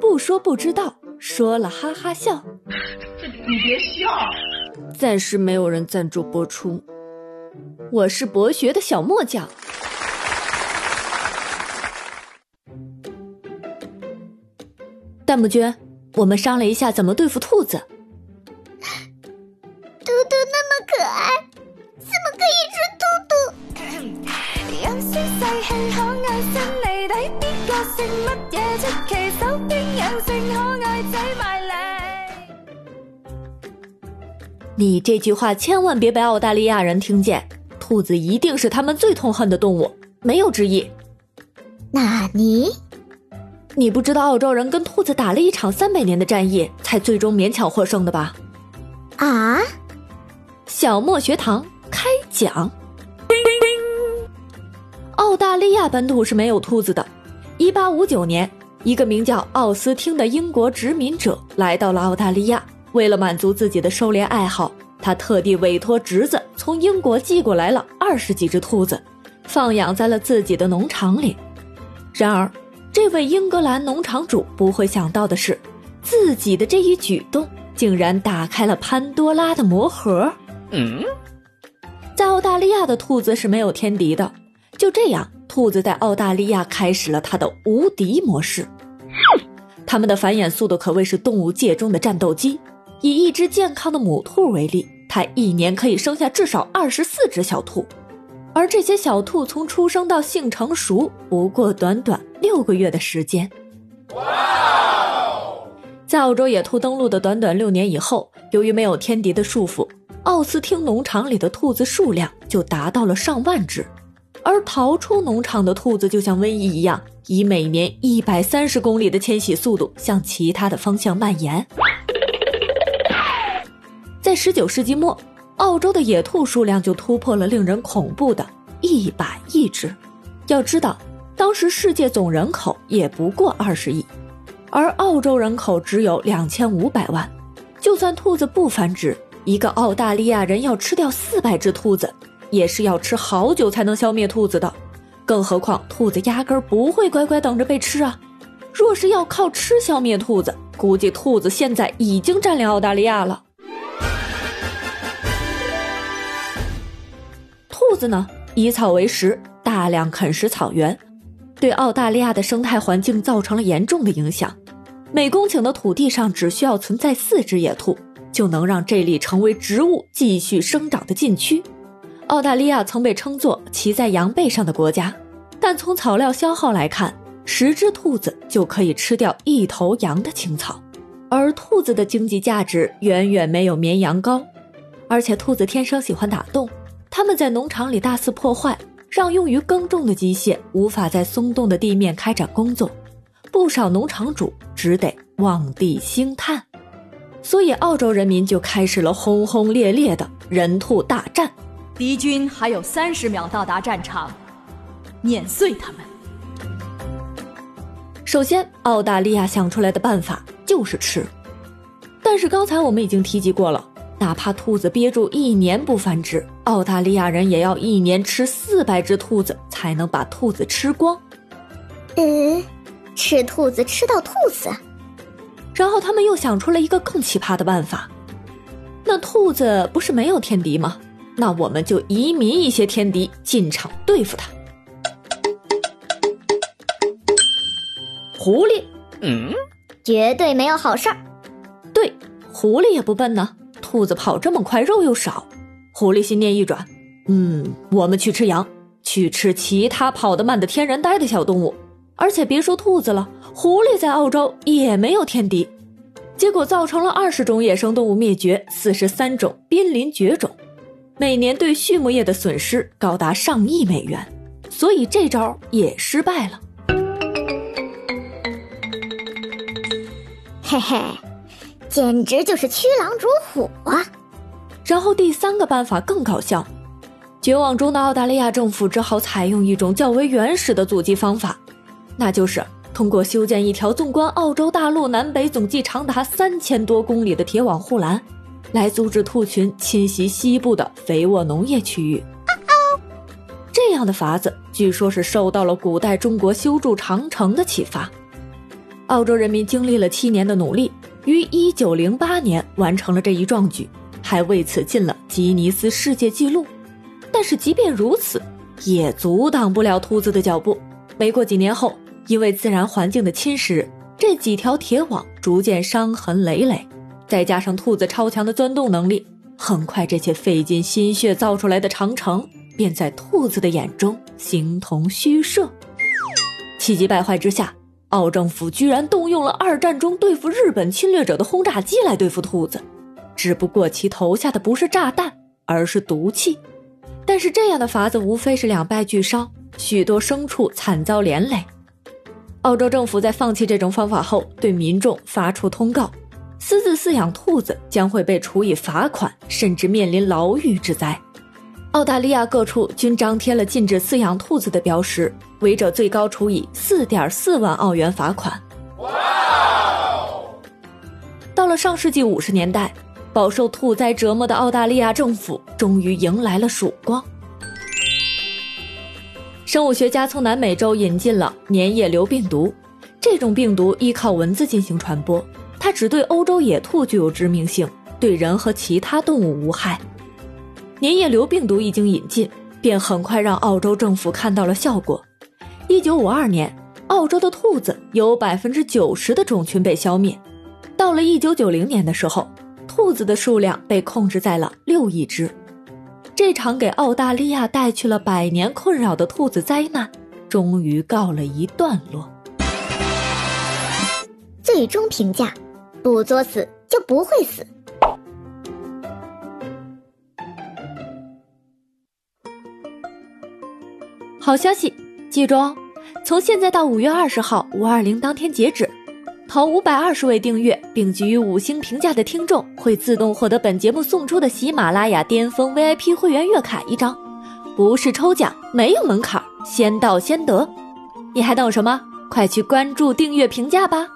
不说不知道，说了哈哈笑。你别笑。暂时没有人赞助播出。我是博学的小墨酱。弹幕君，我们商量一下怎么对付兔子。你这句话千万别被澳大利亚人听见，兔子一定是他们最痛恨的动物，没有之一。纳尼？你不知道澳洲人跟兔子打了一场三百年的战役，才最终勉强获胜的吧？啊！小莫学堂开讲。澳大利亚本土是没有兔子的。一八五九年，一个名叫奥斯汀的英国殖民者来到了澳大利亚，为了满足自己的狩猎爱好，他特地委托侄子从英国寄过来了二十几只兔子，放养在了自己的农场里。然而，这位英格兰农场主不会想到的是，自己的这一举动竟然打开了潘多拉的魔盒。嗯，在澳大利亚的兔子是没有天敌的。就这样，兔子在澳大利亚开始了它的无敌模式。它们的繁衍速度可谓是动物界中的战斗机。以一只健康的母兔为例，它一年可以生下至少二十四只小兔。而这些小兔从出生到性成熟，不过短短六个月的时间。哇！在澳洲野兔登陆的短短六年以后，由于没有天敌的束缚，奥斯汀农场里的兔子数量就达到了上万只。而逃出农场的兔子就像瘟疫一样，以每年一百三十公里的迁徙速度向其他的方向蔓延。在十九世纪末。澳洲的野兔数量就突破了令人恐怖的一百亿只。要知道，当时世界总人口也不过二十亿，而澳洲人口只有两千五百万。就算兔子不繁殖，一个澳大利亚人要吃掉四百只兔子，也是要吃好久才能消灭兔子的。更何况，兔子压根儿不会乖乖等着被吃啊！若是要靠吃消灭兔子，估计兔子现在已经占领澳大利亚了。兔子呢，以草为食，大量啃食草原，对澳大利亚的生态环境造成了严重的影响。每公顷的土地上只需要存在四只野兔，就能让这里成为植物继续生长的禁区。澳大利亚曾被称作骑在羊背上的国家，但从草料消耗来看，十只兔子就可以吃掉一头羊的青草，而兔子的经济价值远远没有绵羊高，而且兔子天生喜欢打洞。他们在农场里大肆破坏，让用于耕种的机械无法在松动的地面开展工作，不少农场主只得望地兴叹。所以，澳洲人民就开始了轰轰烈烈的人兔大战。敌军还有三十秒到达战场，碾碎他们。首先，澳大利亚想出来的办法就是吃，但是刚才我们已经提及过了。哪怕兔子憋住一年不繁殖，澳大利亚人也要一年吃四百只兔子才能把兔子吃光。嗯，吃兔子吃到吐死。然后他们又想出了一个更奇葩的办法。那兔子不是没有天敌吗？那我们就移民一些天敌进场对付它。狐狸，嗯，绝对没有好事儿。对，狐狸也不笨呢。兔子跑这么快，肉又少。狐狸心念一转，嗯，我们去吃羊，去吃其他跑得慢的天然呆的小动物。而且别说兔子了，狐狸在澳洲也没有天敌。结果造成了二十种野生动物灭绝，四十三种濒临绝种，每年对畜牧业的损失高达上亿美元。所以这招也失败了。嘿嘿。简直就是驱狼逐虎啊！然后第三个办法更搞笑，绝望中的澳大利亚政府只好采用一种较为原始的阻击方法，那就是通过修建一条纵观澳洲大陆南北总计长达三千多公里的铁网护栏，来阻止兔群侵袭西部的肥沃农业区域。这样的法子据说是受到了古代中国修筑长城的启发。澳洲人民经历了七年的努力，于一九零八年完成了这一壮举，还为此进了吉尼斯世界纪录。但是即便如此，也阻挡不了兔子的脚步。没过几年后，因为自然环境的侵蚀，这几条铁网逐渐伤痕累累，再加上兔子超强的钻洞能力，很快这些费尽心血造出来的长城，便在兔子的眼中形同虚设。气急败坏之下，澳政府居然动用了二战中对付日本侵略者的轰炸机来对付兔子，只不过其投下的不是炸弹，而是毒气。但是这样的法子无非是两败俱伤，许多牲畜惨遭连累。澳洲政府在放弃这种方法后，对民众发出通告：私自饲养兔子将会被处以罚款，甚至面临牢狱之灾。澳大利亚各处均张贴了禁止饲养兔子的标识，违者最高处以四点四万澳元罚款。到了上世纪五十年代。饱受兔灾折磨的澳大利亚政府终于迎来了曙光。生物学家从南美洲引进了粘液瘤病毒，这种病毒依靠蚊子进行传播，它只对欧洲野兔具有致命性，对人和其他动物无害。粘液瘤病毒一经引进，便很快让澳洲政府看到了效果。一九五二年，澳洲的兔子有百分之九十的种群被消灭。到了一九九零年的时候。兔子的数量被控制在了六亿只，这场给澳大利亚带去了百年困扰的兔子灾难，终于告了一段落。最终评价：不作死就不会死。好消息，记住哦，从现在到五月二十号五二零当天截止。投五百二十位订阅并给予五星评价的听众，会自动获得本节目送出的喜马拉雅巅峰 VIP 会员月卡一张，不是抽奖，没有门槛，先到先得。你还等什么？快去关注、订阅、评价吧！